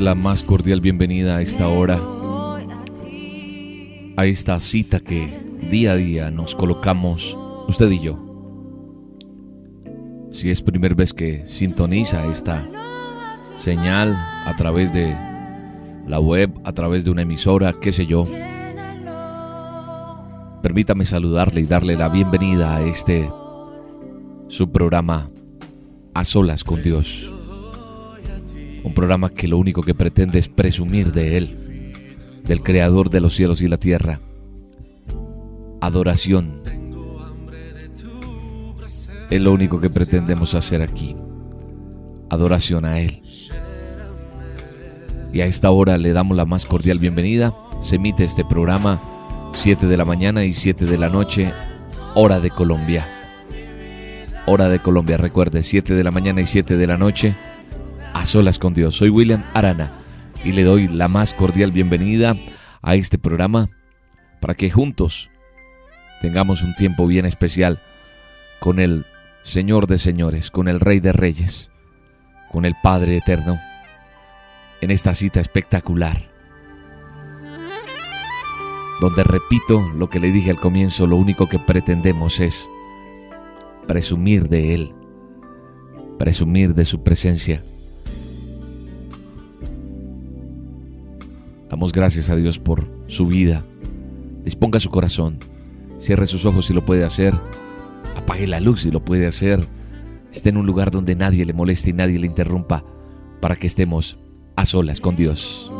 La más cordial bienvenida a esta hora, a esta cita que día a día nos colocamos usted y yo. Si es primera vez que sintoniza esta señal a través de la web, a través de una emisora, qué sé yo, permítame saludarle y darle la bienvenida a este su programa A Solas con Dios. Programa que lo único que pretende es presumir de Él, del Creador de los cielos y la tierra. Adoración. Es lo único que pretendemos hacer aquí. Adoración a Él. Y a esta hora le damos la más cordial bienvenida. Se emite este programa 7 de la mañana y 7 de la noche, hora de Colombia. Hora de Colombia, recuerde, 7 de la mañana y 7 de la noche, a solas con Dios. Soy William Arana y le doy la más cordial bienvenida a este programa para que juntos tengamos un tiempo bien especial con el Señor de señores, con el Rey de reyes, con el Padre eterno, en esta cita espectacular, donde repito lo que le dije al comienzo, lo único que pretendemos es presumir de Él, presumir de su presencia Damos gracias a Dios por su vida. Disponga su corazón. Cierre sus ojos si lo puede hacer. Apague la luz si lo puede hacer. Esté en un lugar donde nadie le moleste y nadie le interrumpa para que estemos a solas con Dios.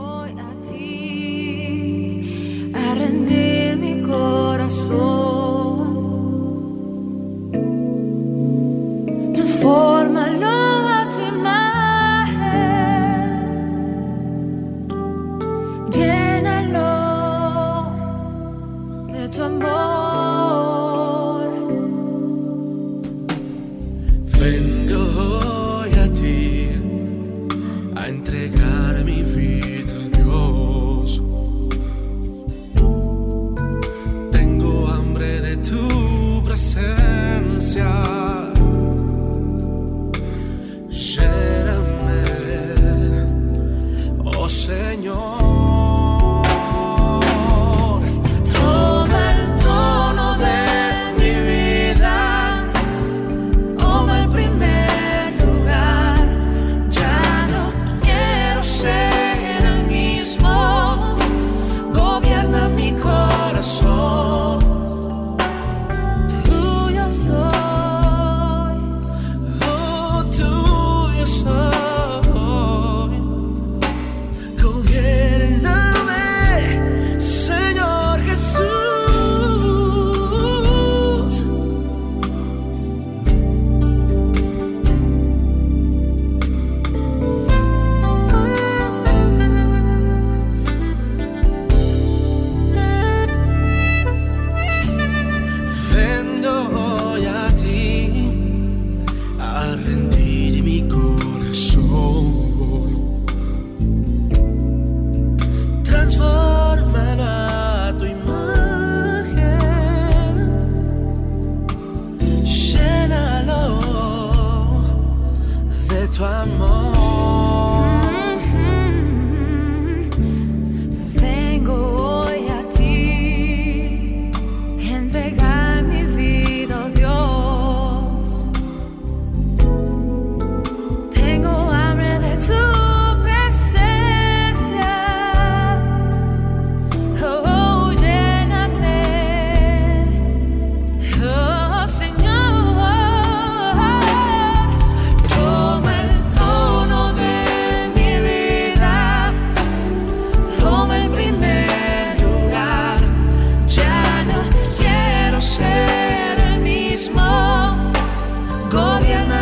Gobierna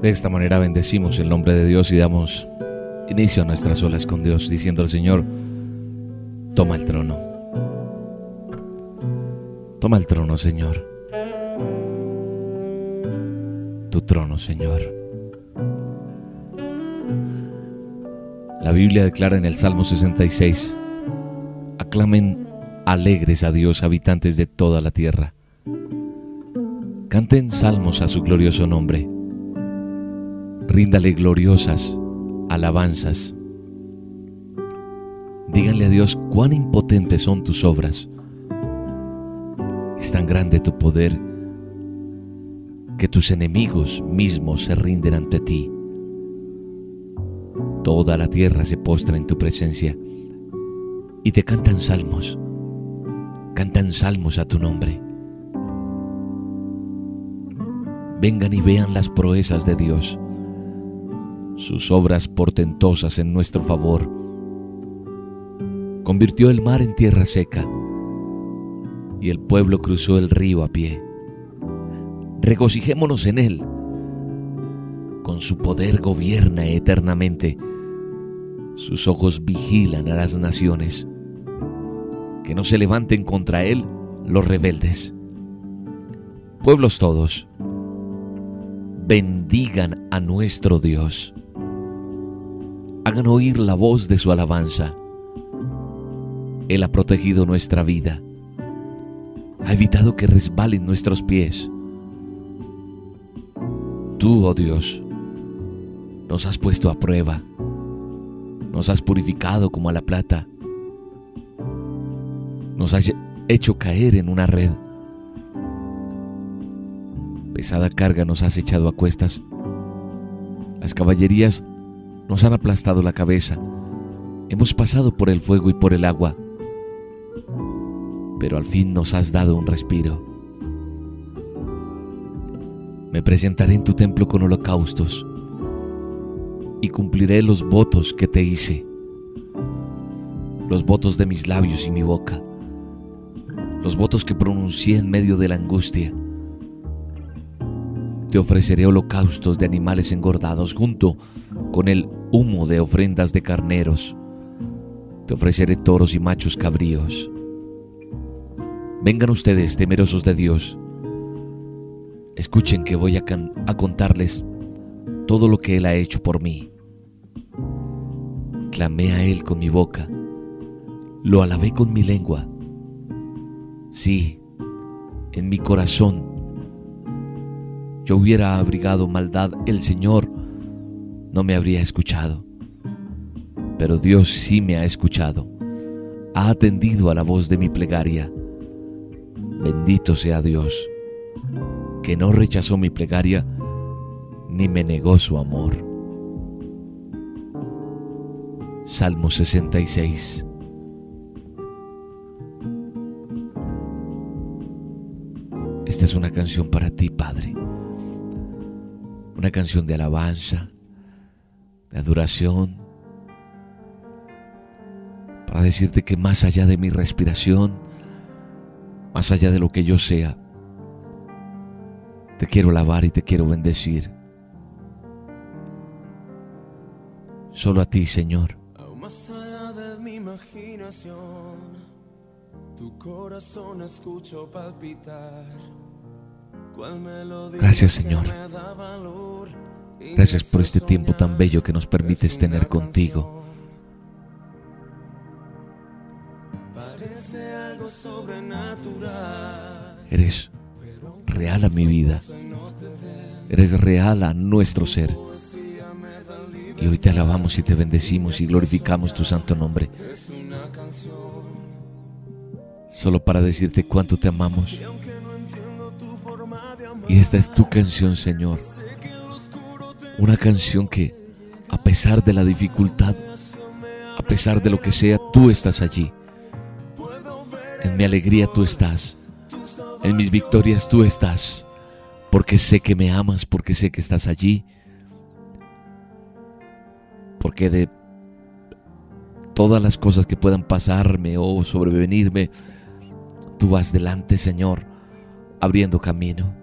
De esta manera bendecimos el nombre de Dios y damos inicio a nuestras olas con Dios, diciendo al Señor, toma el trono. Toma el trono, Señor. Tu trono, Señor. La Biblia declara en el Salmo 66, aclamen alegres a Dios, habitantes de toda la tierra. Canten salmos a su glorioso nombre ríndale gloriosas alabanzas. Díganle a Dios cuán impotentes son tus obras. Es tan grande tu poder que tus enemigos mismos se rinden ante ti. Toda la tierra se postra en tu presencia y te cantan salmos. Cantan salmos a tu nombre. Vengan y vean las proezas de Dios sus obras portentosas en nuestro favor. Convirtió el mar en tierra seca y el pueblo cruzó el río a pie. Regocijémonos en él. Con su poder gobierna eternamente. Sus ojos vigilan a las naciones. Que no se levanten contra él los rebeldes. Pueblos todos, bendigan a nuestro Dios hagan oír la voz de su alabanza. Él ha protegido nuestra vida, ha evitado que resbalen nuestros pies. Tú, oh Dios, nos has puesto a prueba, nos has purificado como a la plata, nos has hecho caer en una red. Pesada carga nos has echado a cuestas. Las caballerías nos han aplastado la cabeza. Hemos pasado por el fuego y por el agua, pero al fin nos has dado un respiro. Me presentaré en tu templo con holocaustos y cumpliré los votos que te hice, los votos de mis labios y mi boca, los votos que pronuncié en medio de la angustia. Te ofreceré holocaustos de animales engordados junto con el humo de ofrendas de carneros. Te ofreceré toros y machos cabríos. Vengan ustedes, temerosos de Dios. Escuchen que voy a, a contarles todo lo que Él ha hecho por mí. Clamé a Él con mi boca, lo alabé con mi lengua. Sí, en mi corazón yo hubiera abrigado maldad, el Señor no me habría escuchado. Pero Dios sí me ha escuchado, ha atendido a la voz de mi plegaria. Bendito sea Dios, que no rechazó mi plegaria ni me negó su amor. Salmo 66 Esta es una canción para ti, Padre. Una canción de alabanza, de adoración, para decirte que más allá de mi respiración, más allá de lo que yo sea, te quiero alabar y te quiero bendecir. Solo a ti, Señor. Corazón escucho palpitar. Gracias Señor. Gracias por este tiempo tan bello que nos permites tener contigo. Eres real a mi vida. Eres real a nuestro ser. Y hoy te alabamos y te bendecimos y glorificamos tu santo nombre. Solo para decirte cuánto te amamos. Y esta es tu canción, Señor. Una canción que, a pesar de la dificultad, a pesar de lo que sea, tú estás allí. En mi alegría tú estás. En mis victorias tú estás. Porque sé que me amas, porque sé que estás allí. Porque de todas las cosas que puedan pasarme o sobrevenirme, tú vas delante, Señor, abriendo camino.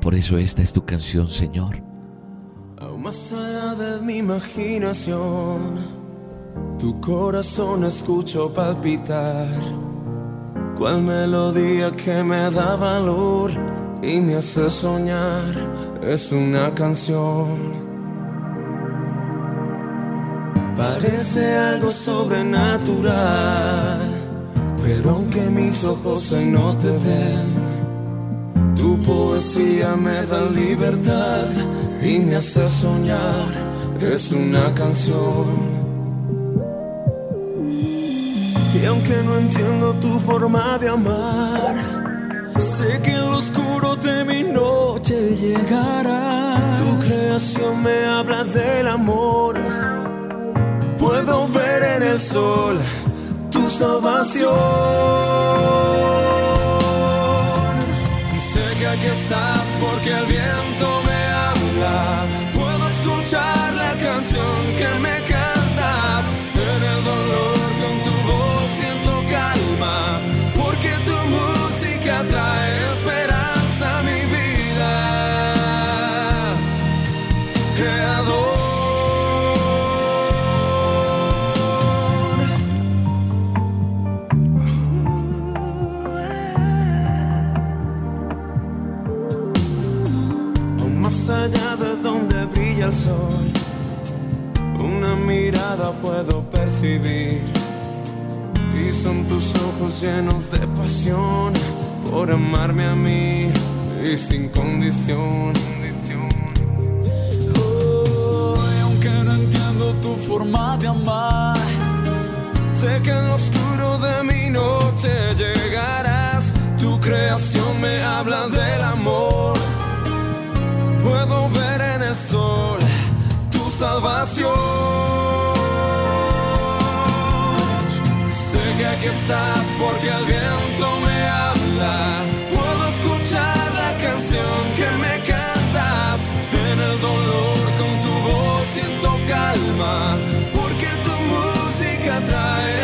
Por eso esta es tu canción, Señor. Aún más allá de mi imaginación, tu corazón escucho palpitar. Cual melodía que me da valor y me hace soñar es una canción. Parece algo sobrenatural, pero aunque mis ojos hoy no te ven, tu poesía me da libertad y me hace soñar, es una canción. Y aunque no entiendo tu forma de amar, sé que en lo oscuro de mi noche llegarás. Tu creación me habla del amor, puedo ver en el sol tu salvación. Sé que aquí estás porque el viento me habla. Puedo escuchar la canción que me cantas. El sol, una mirada puedo percibir. Y son tus ojos llenos de pasión por amarme a mí y sin condición. Oh, aunque no entiendo tu forma de amar, sé que en lo oscuro de mi noche llegarás. Tu creación me habla del amor puedo ver sol tu salvación. Sé que aquí estás porque el viento me habla. Puedo escuchar la canción que me cantas. En el dolor con tu voz siento calma. Porque tu música trae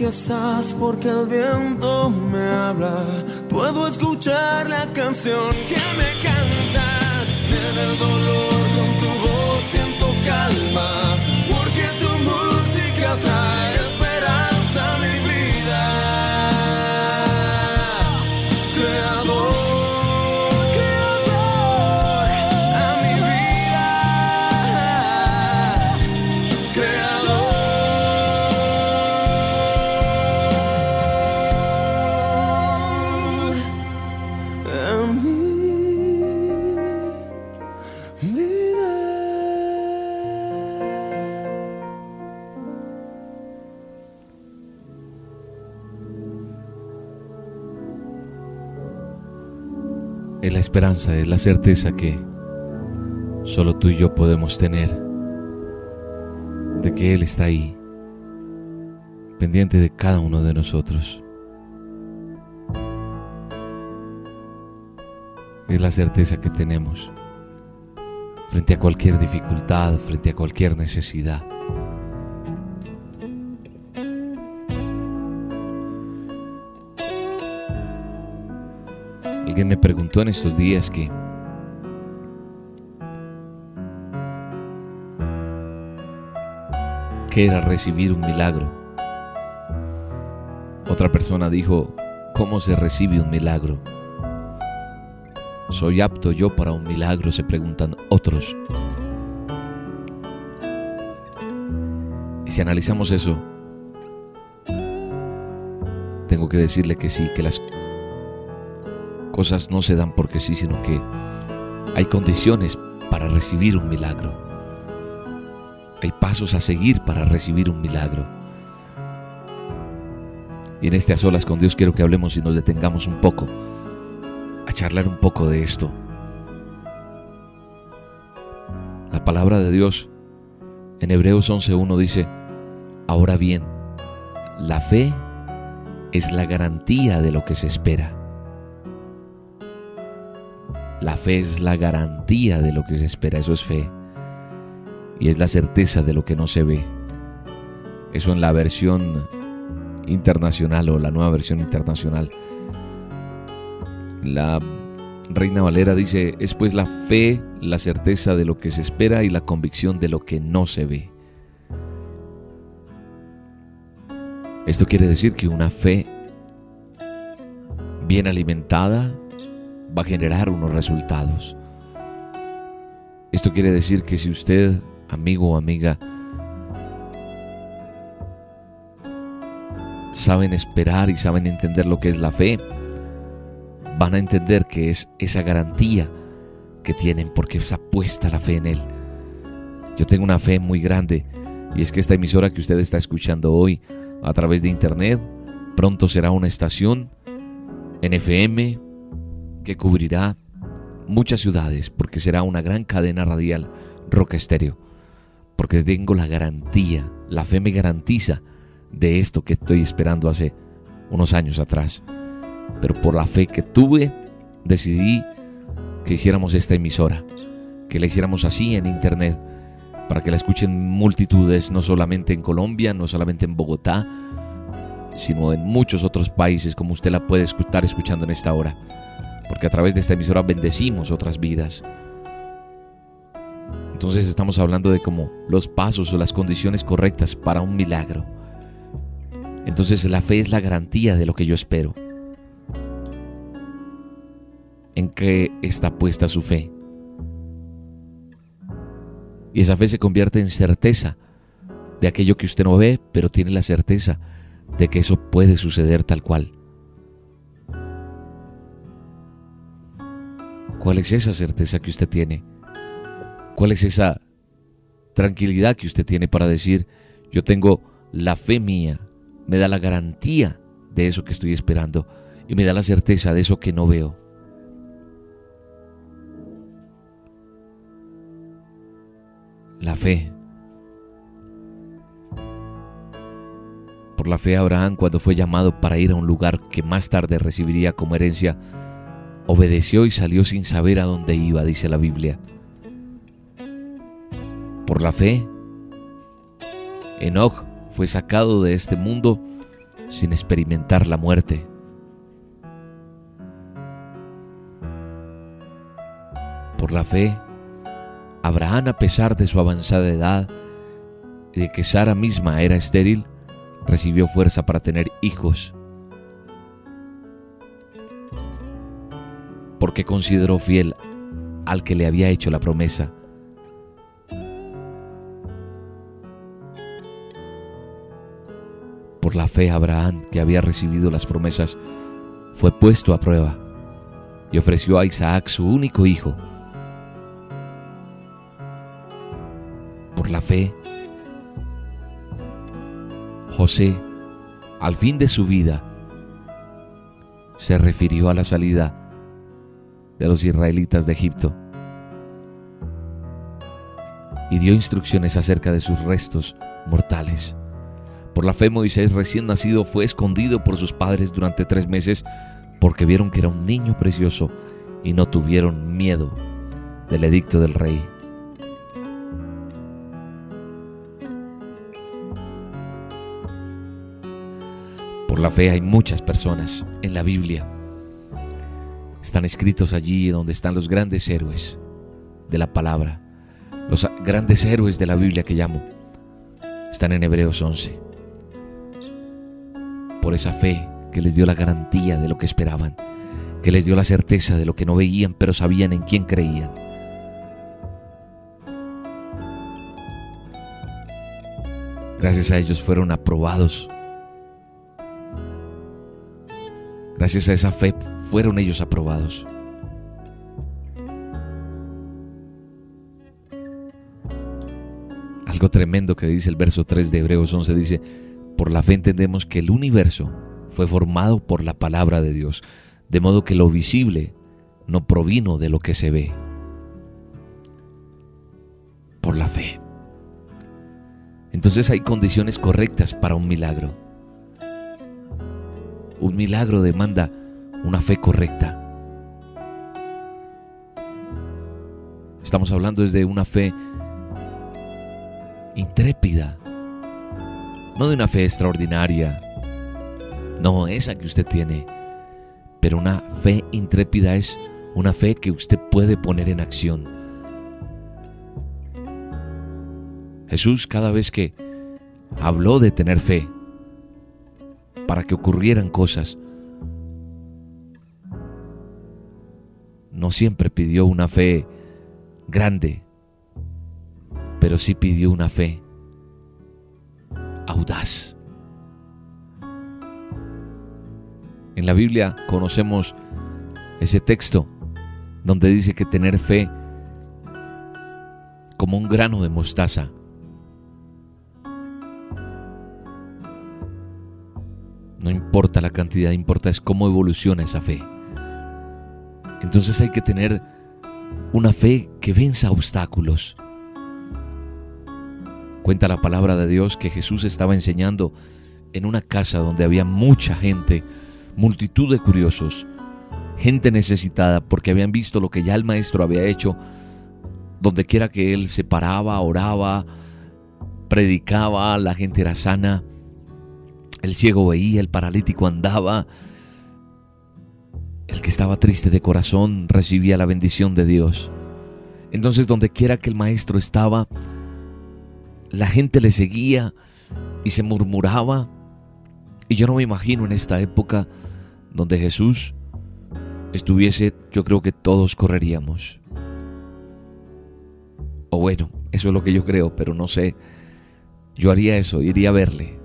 Estás porque el viento me habla. Puedo escuchar la canción que me cantas. En el dolor con tu voz siento calma. Porque tu música trae esperanza, es la certeza que solo tú y yo podemos tener de que Él está ahí, pendiente de cada uno de nosotros. Es la certeza que tenemos frente a cualquier dificultad, frente a cualquier necesidad. Me preguntó en estos días que qué era recibir un milagro. Otra persona dijo, ¿cómo se recibe un milagro? ¿Soy apto yo para un milagro? Se preguntan otros. Y si analizamos eso, tengo que decirle que sí, que las cosas no se dan porque sí, sino que hay condiciones para recibir un milagro. Hay pasos a seguir para recibir un milagro. Y en este a solas con Dios quiero que hablemos y nos detengamos un poco a charlar un poco de esto. La palabra de Dios en Hebreos 11.1 dice, ahora bien, la fe es la garantía de lo que se espera. La fe es la garantía de lo que se espera, eso es fe. Y es la certeza de lo que no se ve. Eso en la versión internacional o la nueva versión internacional. La Reina Valera dice, es pues la fe, la certeza de lo que se espera y la convicción de lo que no se ve. Esto quiere decir que una fe bien alimentada va a generar unos resultados. Esto quiere decir que si usted, amigo o amiga, saben esperar y saben entender lo que es la fe, van a entender que es esa garantía que tienen porque se puesta la fe en Él. Yo tengo una fe muy grande y es que esta emisora que usted está escuchando hoy a través de internet pronto será una estación en FM que cubrirá muchas ciudades porque será una gran cadena radial Roca Estéreo. Porque tengo la garantía, la fe me garantiza de esto que estoy esperando hace unos años atrás. Pero por la fe que tuve, decidí que hiciéramos esta emisora, que la hiciéramos así en internet, para que la escuchen multitudes, no solamente en Colombia, no solamente en Bogotá, sino en muchos otros países, como usted la puede escuchar escuchando en esta hora. Porque a través de esta emisora bendecimos otras vidas. Entonces estamos hablando de como los pasos o las condiciones correctas para un milagro. Entonces la fe es la garantía de lo que yo espero. ¿En qué está puesta su fe? Y esa fe se convierte en certeza de aquello que usted no ve, pero tiene la certeza de que eso puede suceder tal cual. ¿Cuál es esa certeza que usted tiene? ¿Cuál es esa tranquilidad que usted tiene para decir, yo tengo la fe mía, me da la garantía de eso que estoy esperando y me da la certeza de eso que no veo? La fe. Por la fe Abraham, cuando fue llamado para ir a un lugar que más tarde recibiría como herencia, obedeció y salió sin saber a dónde iba, dice la Biblia. Por la fe, Enoch fue sacado de este mundo sin experimentar la muerte. Por la fe, Abraham, a pesar de su avanzada edad y de que Sara misma era estéril, recibió fuerza para tener hijos. Porque consideró fiel al que le había hecho la promesa. Por la fe Abraham, que había recibido las promesas, fue puesto a prueba y ofreció a Isaac su único hijo. Por la fe, José, al fin de su vida, se refirió a la salida de los israelitas de Egipto y dio instrucciones acerca de sus restos mortales. Por la fe Moisés recién nacido fue escondido por sus padres durante tres meses porque vieron que era un niño precioso y no tuvieron miedo del edicto del rey. Por la fe hay muchas personas en la Biblia. Están escritos allí donde están los grandes héroes de la palabra. Los grandes héroes de la Biblia que llamo. Están en Hebreos 11. Por esa fe que les dio la garantía de lo que esperaban. Que les dio la certeza de lo que no veían pero sabían en quién creían. Gracias a ellos fueron aprobados Gracias a esa fe fueron ellos aprobados. Algo tremendo que dice el verso 3 de Hebreos 11 dice, por la fe entendemos que el universo fue formado por la palabra de Dios, de modo que lo visible no provino de lo que se ve. Por la fe. Entonces hay condiciones correctas para un milagro. Un milagro demanda una fe correcta. Estamos hablando desde una fe intrépida, no de una fe extraordinaria, no esa que usted tiene, pero una fe intrépida es una fe que usted puede poner en acción. Jesús cada vez que habló de tener fe para que ocurrieran cosas, no siempre pidió una fe grande, pero sí pidió una fe audaz. En la Biblia conocemos ese texto donde dice que tener fe como un grano de mostaza. No importa la cantidad, importa es cómo evoluciona esa fe. Entonces hay que tener una fe que venza obstáculos. Cuenta la palabra de Dios que Jesús estaba enseñando en una casa donde había mucha gente, multitud de curiosos, gente necesitada porque habían visto lo que ya el maestro había hecho, donde quiera que él se paraba, oraba, predicaba, la gente era sana, el ciego veía, el paralítico andaba, el que estaba triste de corazón recibía la bendición de Dios. Entonces donde quiera que el maestro estaba, la gente le seguía y se murmuraba. Y yo no me imagino en esta época donde Jesús estuviese, yo creo que todos correríamos. O bueno, eso es lo que yo creo, pero no sé. Yo haría eso, iría a verle.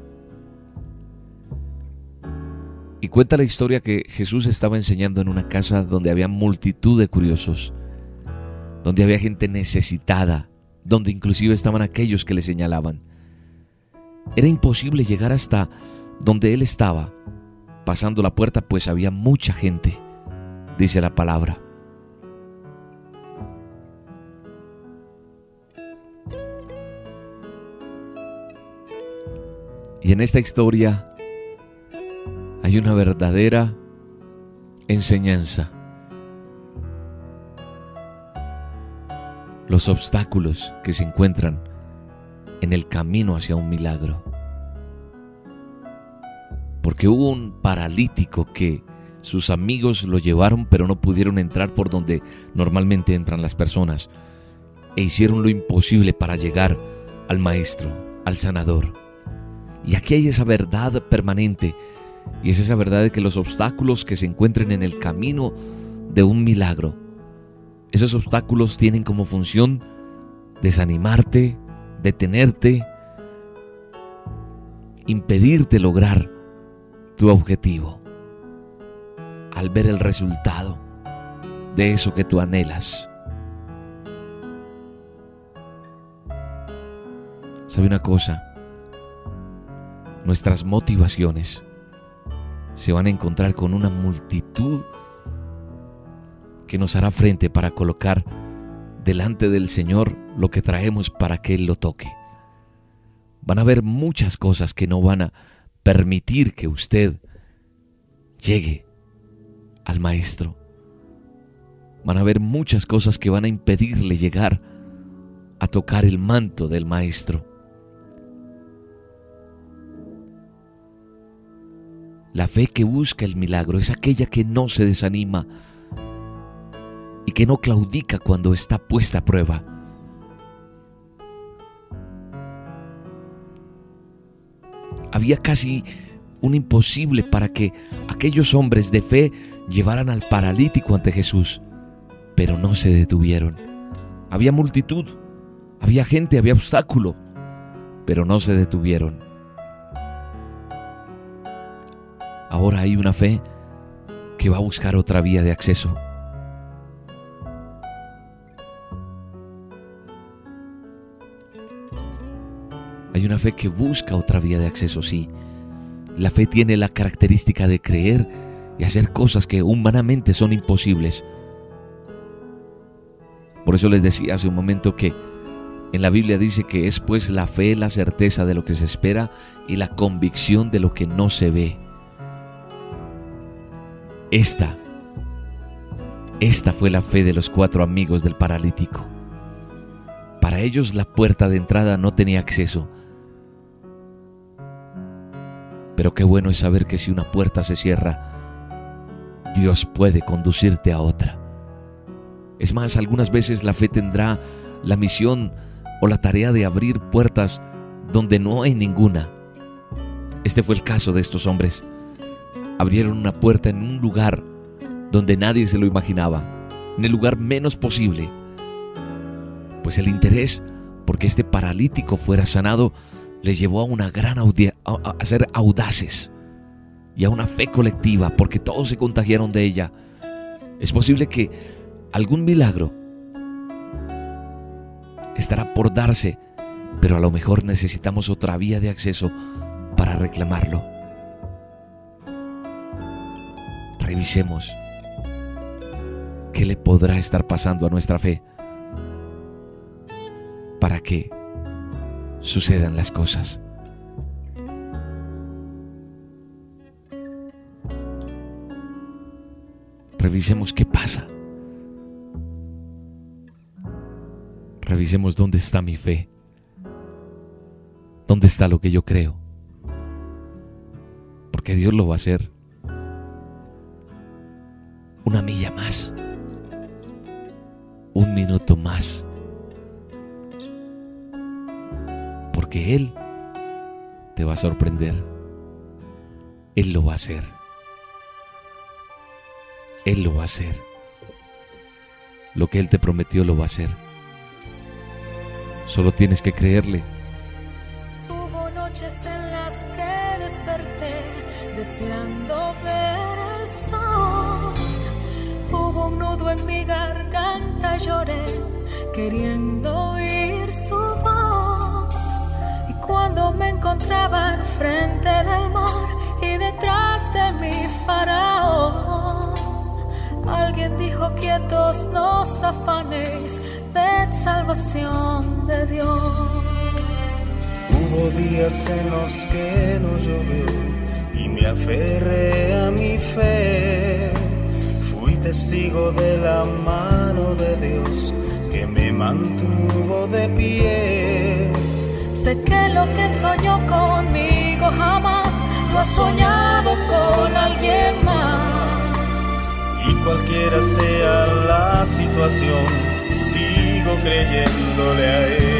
Y cuenta la historia que Jesús estaba enseñando en una casa donde había multitud de curiosos, donde había gente necesitada, donde inclusive estaban aquellos que le señalaban. Era imposible llegar hasta donde él estaba, pasando la puerta, pues había mucha gente, dice la palabra. Y en esta historia hay una verdadera enseñanza. Los obstáculos que se encuentran en el camino hacia un milagro. Porque hubo un paralítico que sus amigos lo llevaron pero no pudieron entrar por donde normalmente entran las personas. E hicieron lo imposible para llegar al maestro, al sanador. Y aquí hay esa verdad permanente y es esa verdad de que los obstáculos que se encuentren en el camino de un milagro, esos obstáculos tienen como función desanimarte, detenerte, impedirte lograr tu objetivo. Al ver el resultado de eso que tú anhelas. ¿Sabe una cosa? Nuestras motivaciones se van a encontrar con una multitud que nos hará frente para colocar delante del Señor lo que traemos para que Él lo toque. Van a haber muchas cosas que no van a permitir que usted llegue al Maestro. Van a haber muchas cosas que van a impedirle llegar a tocar el manto del Maestro. La fe que busca el milagro es aquella que no se desanima y que no claudica cuando está puesta a prueba. Había casi un imposible para que aquellos hombres de fe llevaran al paralítico ante Jesús, pero no se detuvieron. Había multitud, había gente, había obstáculo, pero no se detuvieron. Ahora hay una fe que va a buscar otra vía de acceso. Hay una fe que busca otra vía de acceso, sí. La fe tiene la característica de creer y hacer cosas que humanamente son imposibles. Por eso les decía hace un momento que en la Biblia dice que es pues la fe la certeza de lo que se espera y la convicción de lo que no se ve. Esta, esta fue la fe de los cuatro amigos del paralítico. Para ellos la puerta de entrada no tenía acceso. Pero qué bueno es saber que si una puerta se cierra, Dios puede conducirte a otra. Es más, algunas veces la fe tendrá la misión o la tarea de abrir puertas donde no hay ninguna. Este fue el caso de estos hombres. Abrieron una puerta en un lugar donde nadie se lo imaginaba, en el lugar menos posible. Pues el interés porque este paralítico fuera sanado les llevó a una gran ser audaces y a una fe colectiva porque todos se contagiaron de ella. Es posible que algún milagro estará por darse, pero a lo mejor necesitamos otra vía de acceso para reclamarlo. Revisemos qué le podrá estar pasando a nuestra fe para que sucedan las cosas. Revisemos qué pasa. Revisemos dónde está mi fe. ¿Dónde está lo que yo creo? Porque Dios lo va a hacer. Una milla más. Un minuto más. Porque Él te va a sorprender. Él lo va a hacer. Él lo va a hacer. Lo que Él te prometió lo va a hacer. Solo tienes que creerle. Hubo noches en las que desperté deseando ver el sol. Lloré queriendo oír su voz. Y cuando me encontraba al frente del mar y detrás de mi faraón, alguien dijo quietos, no os afanéis, ved salvación de Dios. Hubo días en los que no llovió y me aferré a mi fe. Testigo de la mano de Dios que me mantuvo de pie. Sé que lo que soñó conmigo jamás lo ha soñado con alguien más. Y cualquiera sea la situación, sigo creyéndole a Él.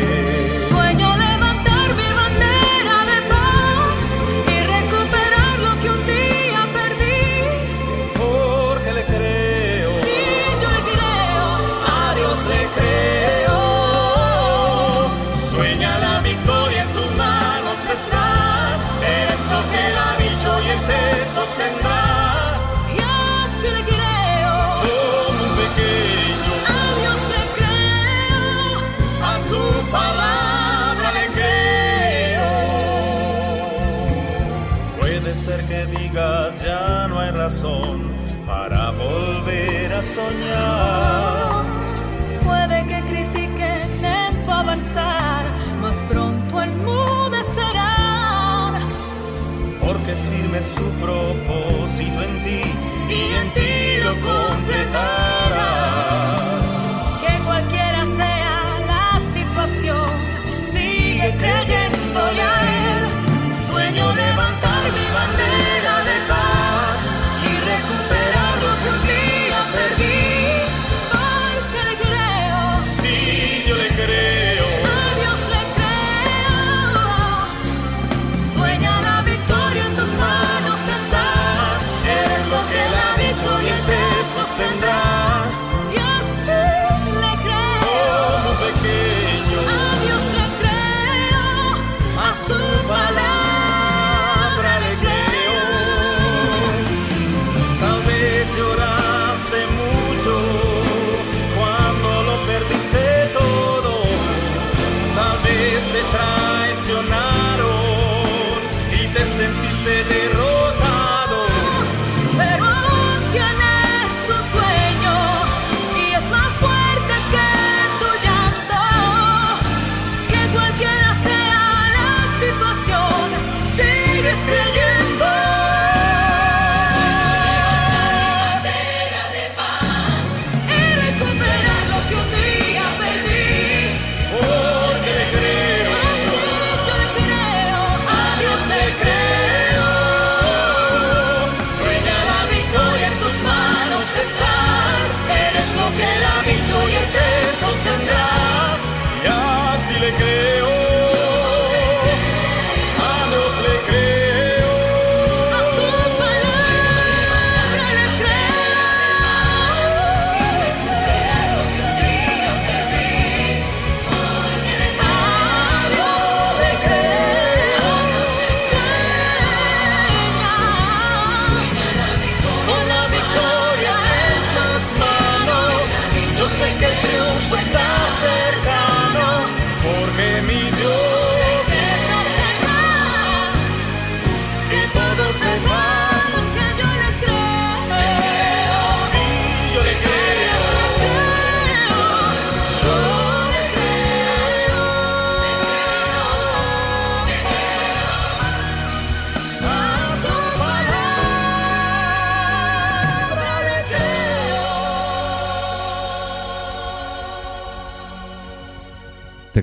propor.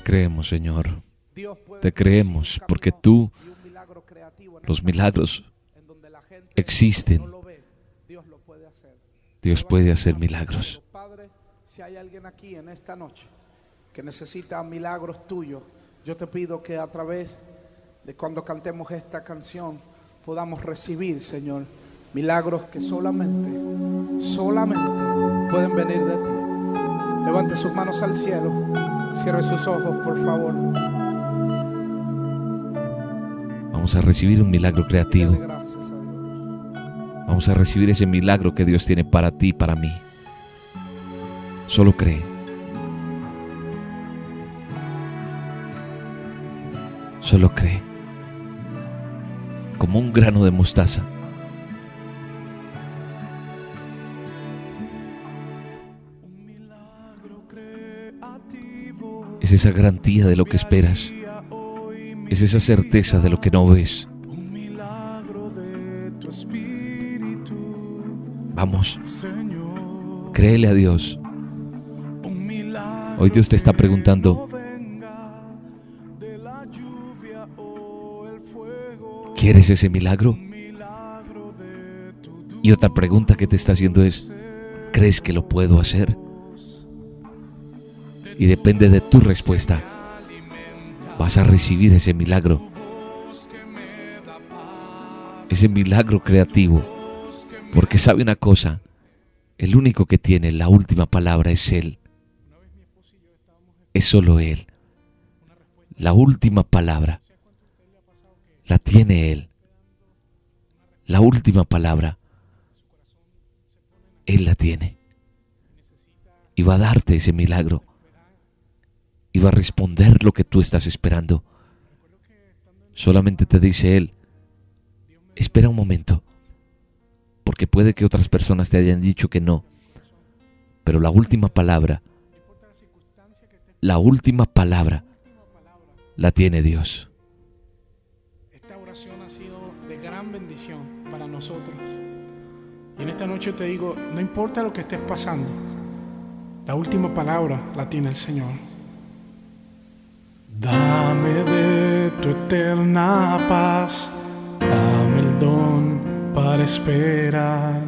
Creemos, Señor. Te creemos porque tú, los milagros existen. Dios puede hacer milagros. Padre, si hay alguien aquí en esta noche que necesita milagros tuyos, yo te pido que a través de cuando cantemos esta canción podamos recibir, Señor, milagros que solamente, solamente pueden venir de ti. Levante sus manos al cielo, cierre sus ojos, por favor. Vamos a recibir un milagro creativo. Vamos a recibir ese milagro que Dios tiene para ti y para mí. Solo cree. Solo cree. Como un grano de mostaza. Es esa garantía de lo que esperas. Es esa certeza de lo que no ves. Vamos. Créele a Dios. Hoy Dios te está preguntando, ¿quieres ese milagro? Y otra pregunta que te está haciendo es, ¿crees que lo puedo hacer? Y depende de tu respuesta, vas a recibir ese milagro. Ese milagro creativo. Porque sabe una cosa, el único que tiene la última palabra es Él. Es solo Él. La última palabra la tiene Él. La última palabra Él la tiene. Y va a darte ese milagro. Y va a responder lo que tú estás esperando. Solamente te dice Él, espera un momento. porque puede que otras personas te hayan dicho que no, pero la última palabra, la última palabra la tiene Dios. Esta oración ha sido de gran bendición para nosotros. Y en esta noche te digo, no importa lo que estés pasando, la última palabra la tiene el Señor. Dame de tu eterna paz, dame el don para esperar.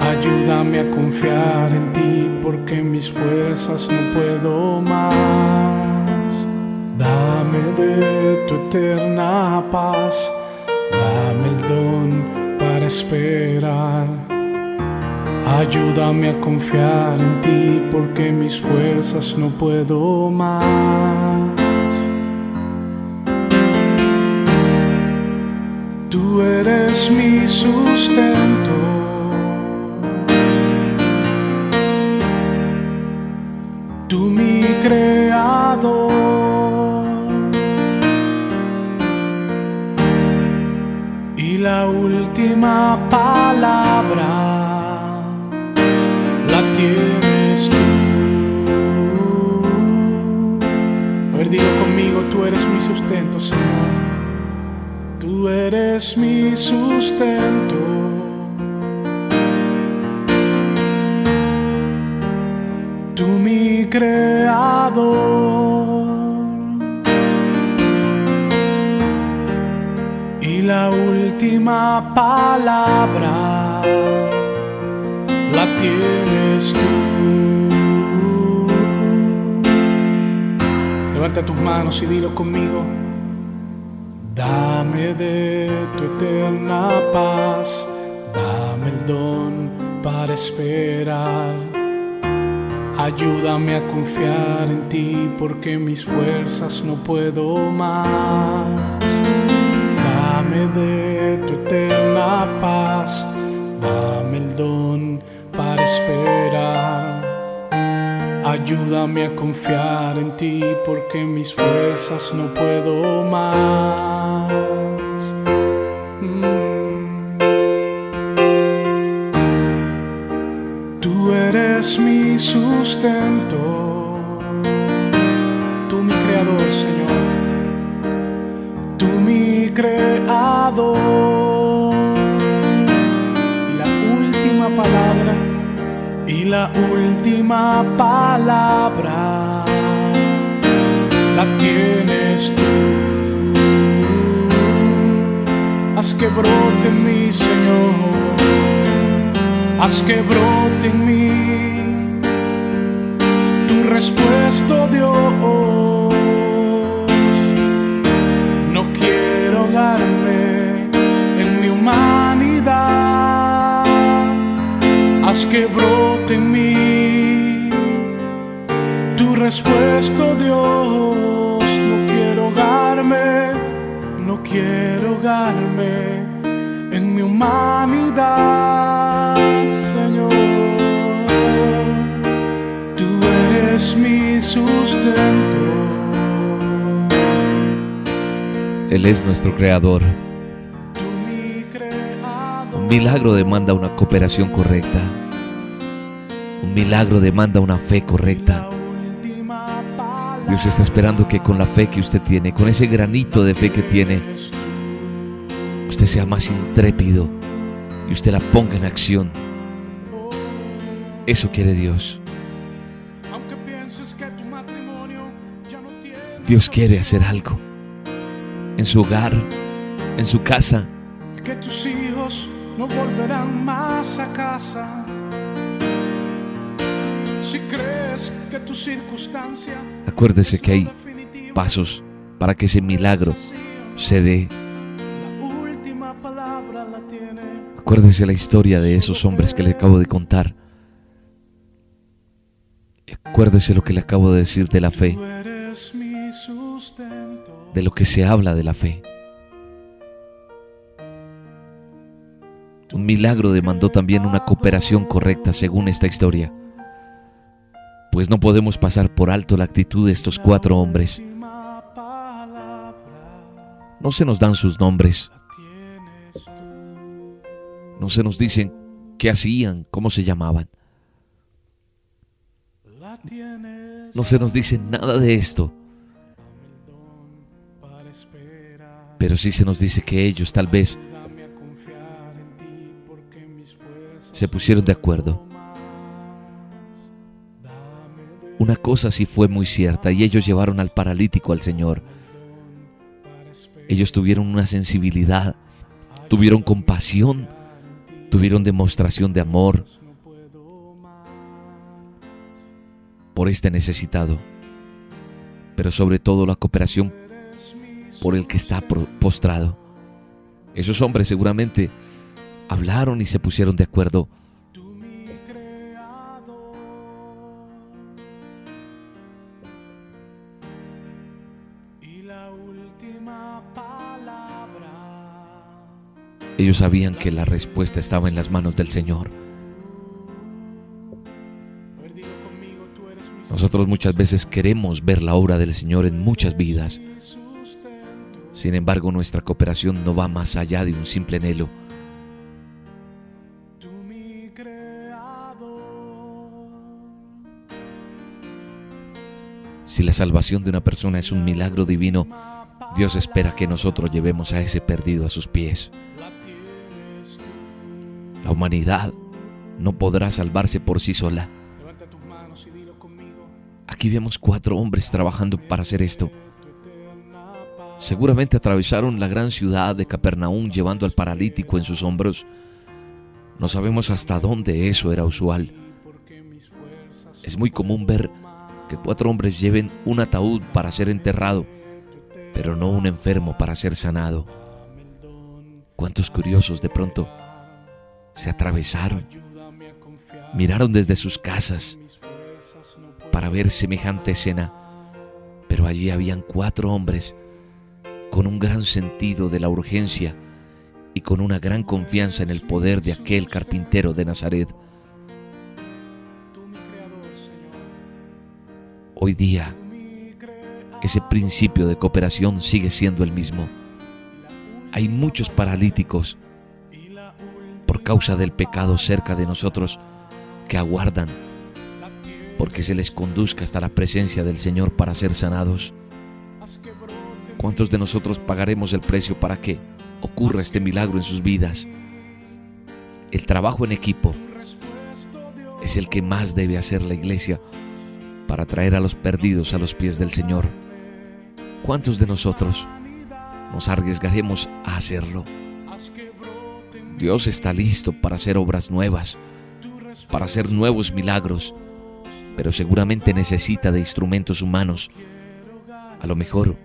Ayúdame a confiar en ti porque mis fuerzas no puedo más. Dame de tu eterna paz, dame el don para esperar. Ayúdame a confiar en ti porque mis fuerzas no puedo más. Tú eres mi sustento. Esperar. Ayúdame a confiar en ti porque mis fuerzas no puedo más. Dame de tu eterna paz, dame el don para esperar. Ayúdame a confiar en ti porque mis fuerzas no puedo más. Última palabra la tienes tú. Haz que brote en mí, Señor. Haz que brote en mí tu respuesta, Dios. No quiero ahogarme en mi humanidad. Haz que brote en mí tu respuesta, Dios. No quiero ahogarme, no quiero ahogarme en mi humanidad, Señor. Tú eres mi sustento. Él es nuestro creador. Un milagro demanda una cooperación correcta. Un milagro demanda una fe correcta. Dios está esperando que con la fe que usted tiene, con ese granito de fe que tiene, usted sea más intrépido y usted la ponga en acción. Eso quiere Dios. Dios quiere hacer algo en su hogar, en su casa. que tus hijos no volverán más a casa. Si crees que tu circunstancia Acuérdese que hay pasos para que ese milagro se dé. Acuérdese la historia de esos hombres que le acabo de contar. Acuérdese lo que le acabo de decir de la fe, de lo que se habla de la fe. Un milagro demandó también una cooperación correcta según esta historia. Pues no podemos pasar por alto la actitud de estos cuatro hombres. No se nos dan sus nombres. No se nos dicen qué hacían, cómo se llamaban. No se nos dice nada de esto. Pero sí se nos dice que ellos tal vez se pusieron de acuerdo. Una cosa sí fue muy cierta y ellos llevaron al paralítico al Señor. Ellos tuvieron una sensibilidad, tuvieron compasión, tuvieron demostración de amor por este necesitado, pero sobre todo la cooperación por el que está postrado. Esos hombres seguramente hablaron y se pusieron de acuerdo. Ellos sabían que la respuesta estaba en las manos del Señor. Nosotros muchas veces queremos ver la obra del Señor en muchas vidas. Sin embargo, nuestra cooperación no va más allá de un simple anhelo. Si la salvación de una persona es un milagro divino, Dios espera que nosotros llevemos a ese perdido a sus pies. La humanidad no podrá salvarse por sí sola. Aquí vemos cuatro hombres trabajando para hacer esto. Seguramente atravesaron la gran ciudad de Capernaum llevando al paralítico en sus hombros. No sabemos hasta dónde eso era usual. Es muy común ver que cuatro hombres lleven un ataúd para ser enterrado, pero no un enfermo para ser sanado. ¿Cuántos curiosos de pronto se atravesaron? Miraron desde sus casas para ver semejante escena, pero allí habían cuatro hombres con un gran sentido de la urgencia y con una gran confianza en el poder de aquel carpintero de Nazaret. Hoy día, ese principio de cooperación sigue siendo el mismo. Hay muchos paralíticos por causa del pecado cerca de nosotros que aguardan porque se les conduzca hasta la presencia del Señor para ser sanados. ¿Cuántos de nosotros pagaremos el precio para que ocurra este milagro en sus vidas? El trabajo en equipo es el que más debe hacer la iglesia para traer a los perdidos a los pies del Señor. ¿Cuántos de nosotros nos arriesgaremos a hacerlo? Dios está listo para hacer obras nuevas, para hacer nuevos milagros, pero seguramente necesita de instrumentos humanos. A lo mejor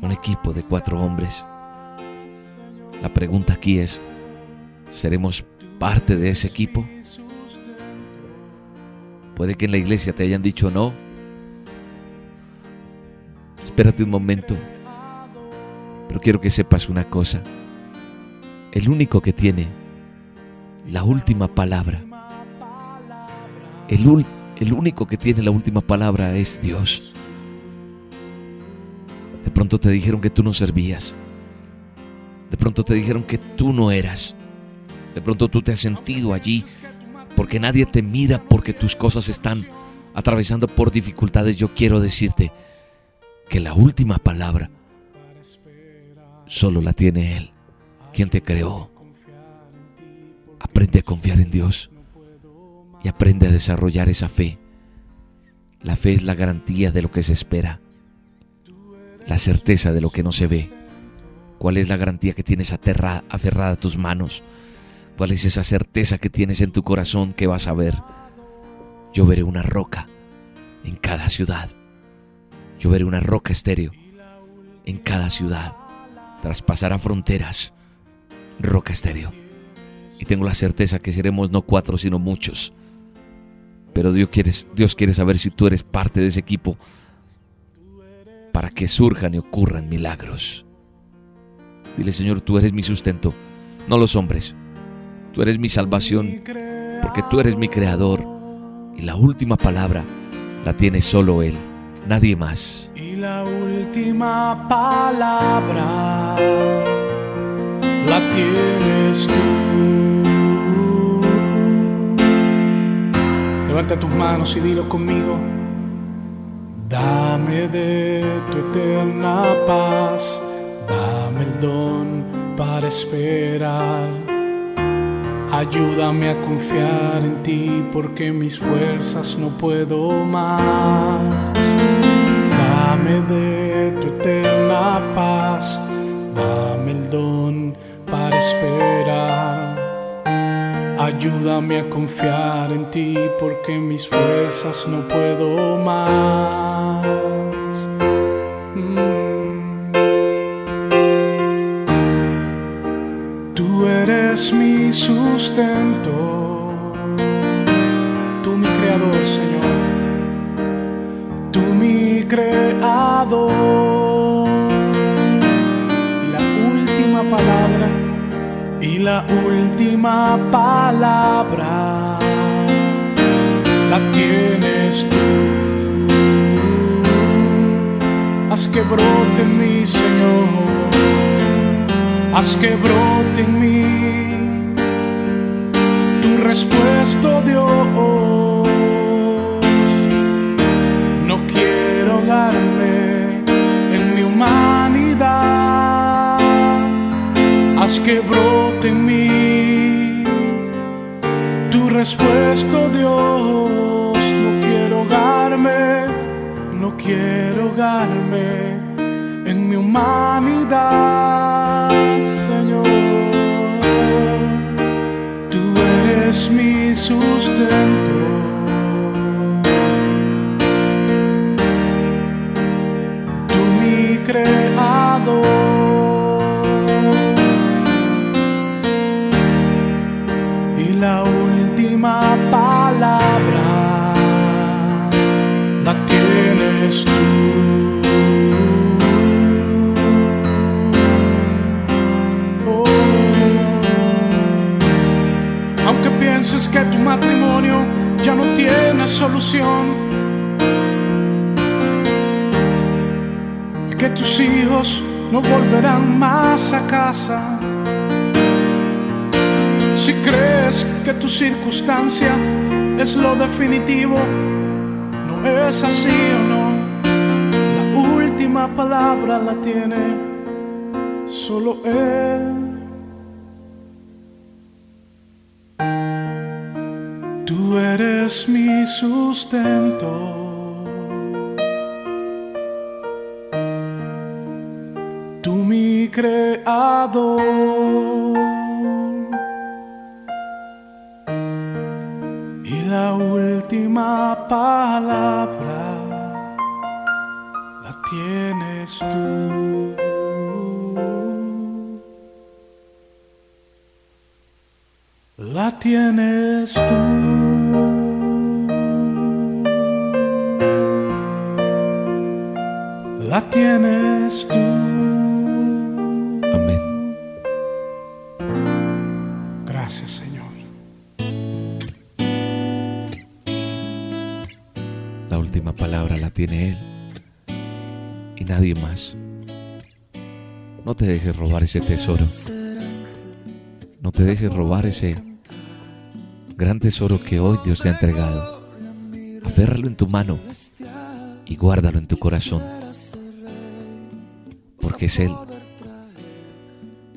un equipo de cuatro hombres. La pregunta aquí es, ¿seremos parte de ese equipo? Puede que en la iglesia te hayan dicho no. Espérate un momento. Pero quiero que sepas una cosa. El único que tiene la última palabra, el, el único que tiene la última palabra es Dios. De pronto te dijeron que tú no servías. De pronto te dijeron que tú no eras. De pronto tú te has sentido allí porque nadie te mira porque tus cosas están atravesando por dificultades. Yo quiero decirte que la última palabra solo la tiene Él, quien te creó. Aprende a confiar en Dios y aprende a desarrollar esa fe. La fe es la garantía de lo que se espera la certeza de lo que no se ve. ¿Cuál es la garantía que tienes aferrada a tus manos? ¿Cuál es esa certeza que tienes en tu corazón que vas a ver? Yo veré una roca en cada ciudad. Yo veré una roca estéreo en cada ciudad. Traspasará fronteras. Roca estéreo. Y tengo la certeza que seremos no cuatro, sino muchos. Pero Dios quiere, Dios quiere saber si tú eres parte de ese equipo para que surjan y ocurran milagros. Dile, Señor, tú eres mi sustento, no los hombres. Tú eres mi salvación, porque tú eres mi creador. Y la última palabra la tiene solo Él, nadie más. Y la última palabra la tienes tú. Levanta tus manos y dilo conmigo. Dame de tu eterna paz, dame el don para esperar. Ayúdame a confiar en ti porque mis fuerzas no puedo más. Dame de tu eterna paz, dame el don para esperar. Ayúdame a confiar en ti porque mis fuerzas no puedo más. La última palabra la tienes tú. Haz que brote en mí, Señor. Haz que brote en mí tu respuesta, Dios. Que brote en mí tu respuesta, Dios. No quiero ahogarme, no quiero ahogarme en mi humanidad, Señor. Tú eres mi sustento. Oh. Aunque pienses que tu matrimonio ya no tiene solución, y que tus hijos no volverán más a casa. Si crees que tu circunstancia es lo definitivo, no es así o no. Última palabra la tiene solo Él. Tú eres mi sustento. Tú mi creador. Tienes tú. La tienes tú. Amén. Gracias, Señor. La última palabra la tiene Él y nadie más. No te dejes robar ese tesoro. No te dejes robar ese gran tesoro que hoy Dios te ha entregado. Aférralo en tu mano y guárdalo en tu corazón. Porque es Él.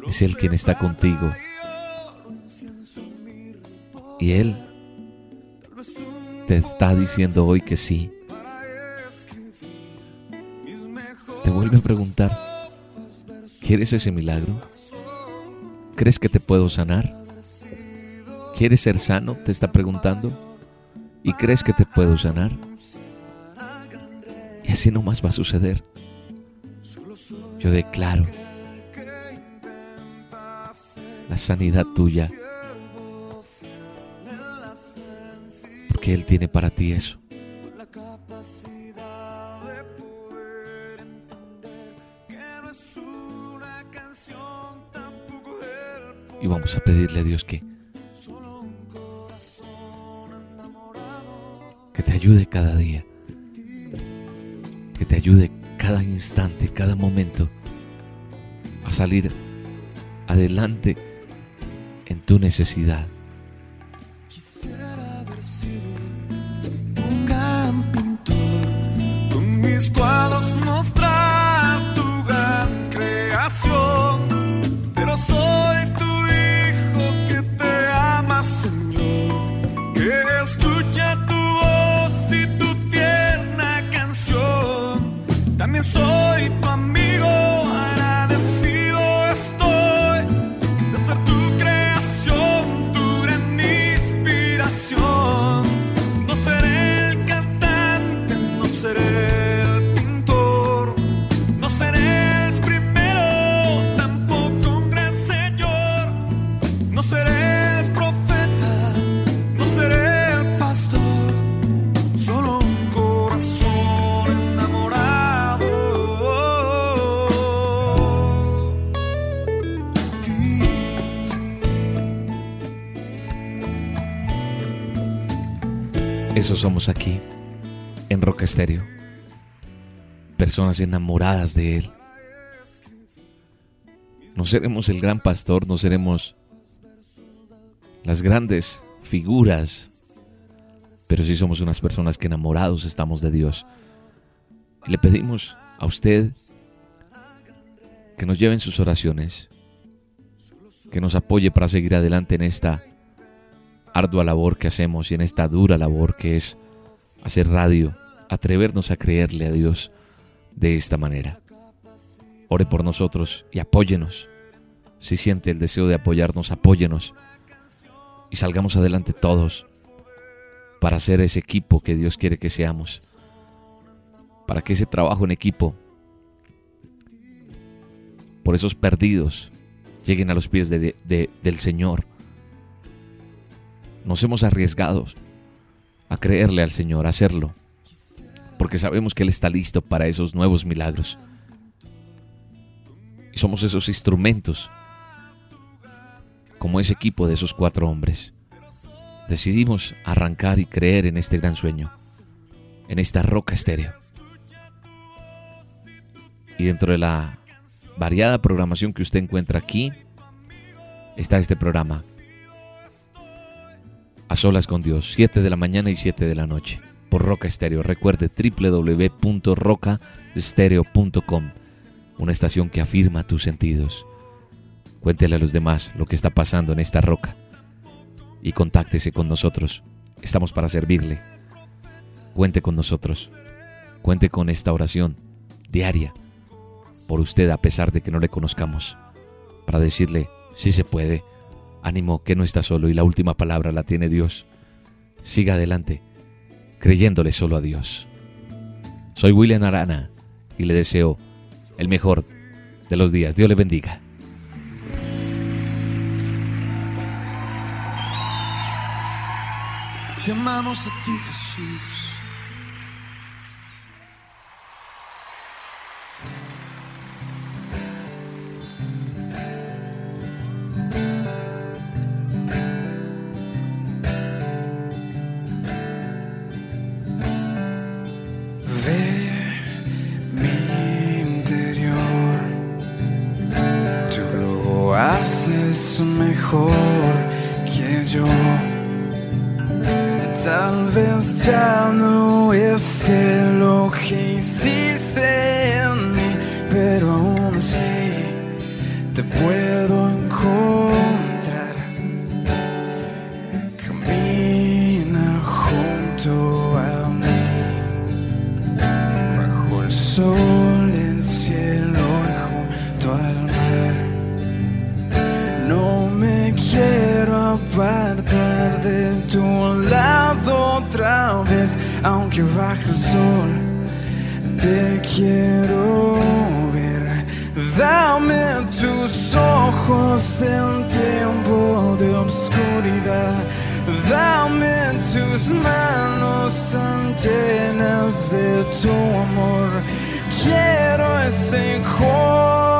Es Él quien está contigo. Y Él te está diciendo hoy que sí. Te vuelve a preguntar, ¿quieres ese milagro? ¿Crees que te puedo sanar? ¿Quieres ser sano? Te está preguntando. ¿Y crees que te puedo sanar? Y así nomás va a suceder. Yo declaro la sanidad tuya. Porque Él tiene para ti eso. Y vamos a pedirle a Dios que te ayude cada día, que te ayude cada instante, cada momento a salir adelante en tu necesidad. Quisiera haber sido un gran pintor con mis cuadros somos aquí, en Roca Estéreo. Personas enamoradas de Él. No seremos el gran pastor, no seremos las grandes figuras, pero sí somos unas personas que enamorados estamos de Dios. Le pedimos a usted que nos lleve en sus oraciones, que nos apoye para seguir adelante en esta ardua labor que hacemos y en esta dura labor que es hacer radio, atrevernos a creerle a Dios de esta manera. Ore por nosotros y apóyenos. Si siente el deseo de apoyarnos, apóyenos y salgamos adelante todos para ser ese equipo que Dios quiere que seamos. Para que ese trabajo en equipo, por esos perdidos, lleguen a los pies de- de- del Señor nos hemos arriesgado a creerle al Señor, a hacerlo, porque sabemos que Él está listo para esos nuevos milagros. Y somos esos instrumentos, como ese equipo de esos cuatro hombres. Decidimos arrancar y creer en este gran sueño, en esta roca estéreo. Y dentro de la variada programación que usted encuentra aquí, está este programa a solas con Dios, 7 de la mañana y 7 de la noche, por Roca Estéreo. Recuerde www.rocaestereo.com, una estación que afirma tus sentidos. Cuéntele a los demás lo que está pasando en esta roca y contáctese con nosotros. Estamos para servirle. Cuente con nosotros. Cuente con esta oración diaria por usted a pesar de que no le conozcamos, para decirle si se puede Ánimo que no está solo y la última palabra la tiene Dios. Siga adelante, creyéndole solo a Dios. Soy William Arana y le deseo el mejor de los días. Dios le bendiga. Te amamos a ti, Jesús. Mejor que yo. Tal vez ya no es lo que hiciste en mí, pero aún así te puedo aunque baje el sol. Te quiero ver. Dame tus ojos en tiempo de obscuridad. Dame tus manos llenas de tu amor. Quiero ese corazón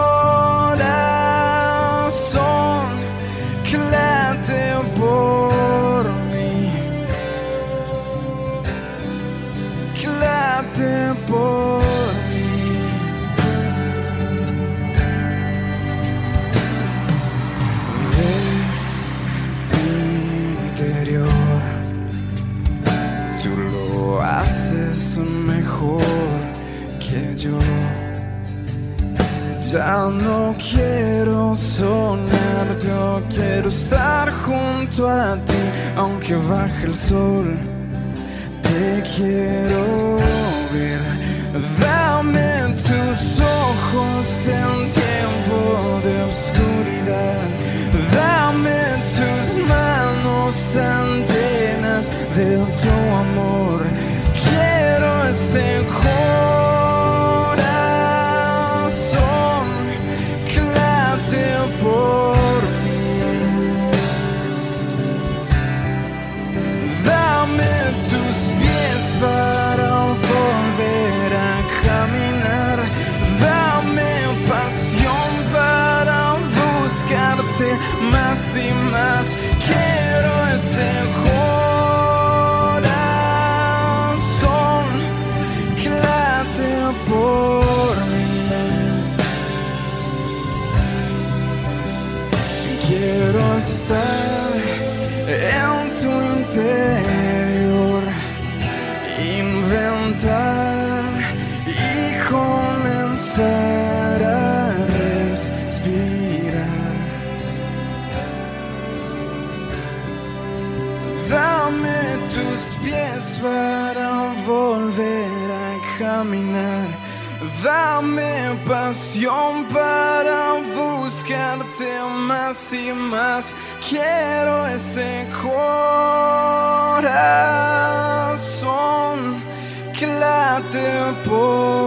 No quiero soñar, yo quiero estar junto a ti, aunque baje el sol. Te quiero ver, dame tus ojos en tiempo de oscuridad, dame tus manos tan llenas de tu amor. Quiero ese corazón Dame pasión para buscarte más y más. Quiero ese corazón que late por